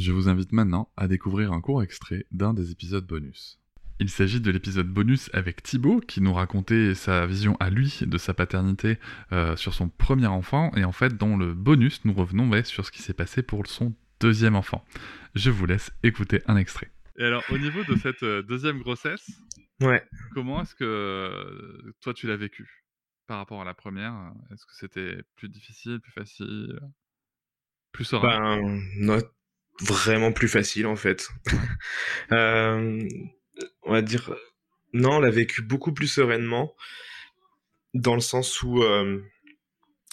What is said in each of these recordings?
Je vous invite maintenant à découvrir un court extrait d'un des épisodes bonus. Il s'agit de l'épisode bonus avec Thibaut qui nous racontait sa vision à lui de sa paternité euh, sur son premier enfant et en fait dans le bonus nous revenons sur ce qui s'est passé pour son deuxième enfant. Je vous laisse écouter un extrait. Et alors au niveau de cette euh, deuxième grossesse, ouais. comment est-ce que euh, toi tu l'as vécu par rapport à la première? Est-ce que c'était plus difficile, plus facile, plus serein? Ben, vraiment plus facile en fait. euh, on va dire, non, on l'a vécu beaucoup plus sereinement, dans le sens où, euh,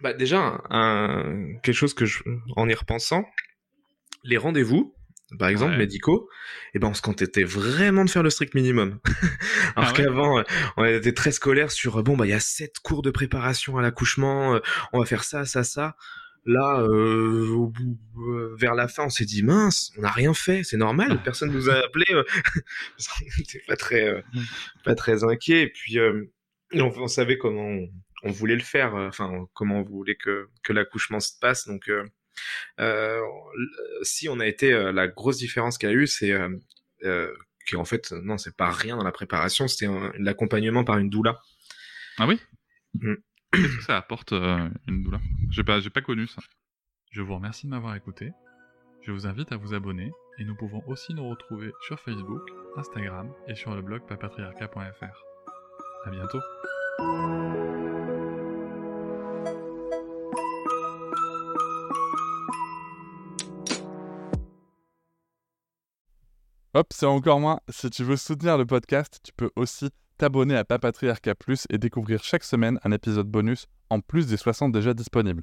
bah déjà, un, quelque chose que je, en y repensant, les rendez-vous, par exemple médicaux, et eh ben on se contentait vraiment de faire le strict minimum. Alors ah qu'avant, on était très scolaire sur bon bah il y a sept cours de préparation à l'accouchement, euh, on va faire ça, ça, ça. Là, euh, au bout, euh, vers la fin, on s'est dit mince, on n'a rien fait, c'est normal, personne nous a appelé, euh, on n'était pas très, euh, mm. pas très inquiet. Et puis, on, on, savait comment on, voulait le faire, enfin comment on voulait que, que l'accouchement se passe. Donc, si on a été la grosse différence qu'il y a eu, c'est qu'en fait, non, c'est pas rien dans la préparation, c'était l'accompagnement par une doula. Ah oui. Mm. Qu'est-ce que ça apporte euh, une douleur J'ai pas, j'ai pas connu ça. Je vous remercie de m'avoir écouté. Je vous invite à vous abonner et nous pouvons aussi nous retrouver sur Facebook, Instagram et sur le blog papatriarca.fr. À bientôt. Hop, c'est encore moins. Si tu veux soutenir le podcast, tu peux aussi t'abonner à Papatriarca Plus et découvrir chaque semaine un épisode bonus en plus des 60 déjà disponibles.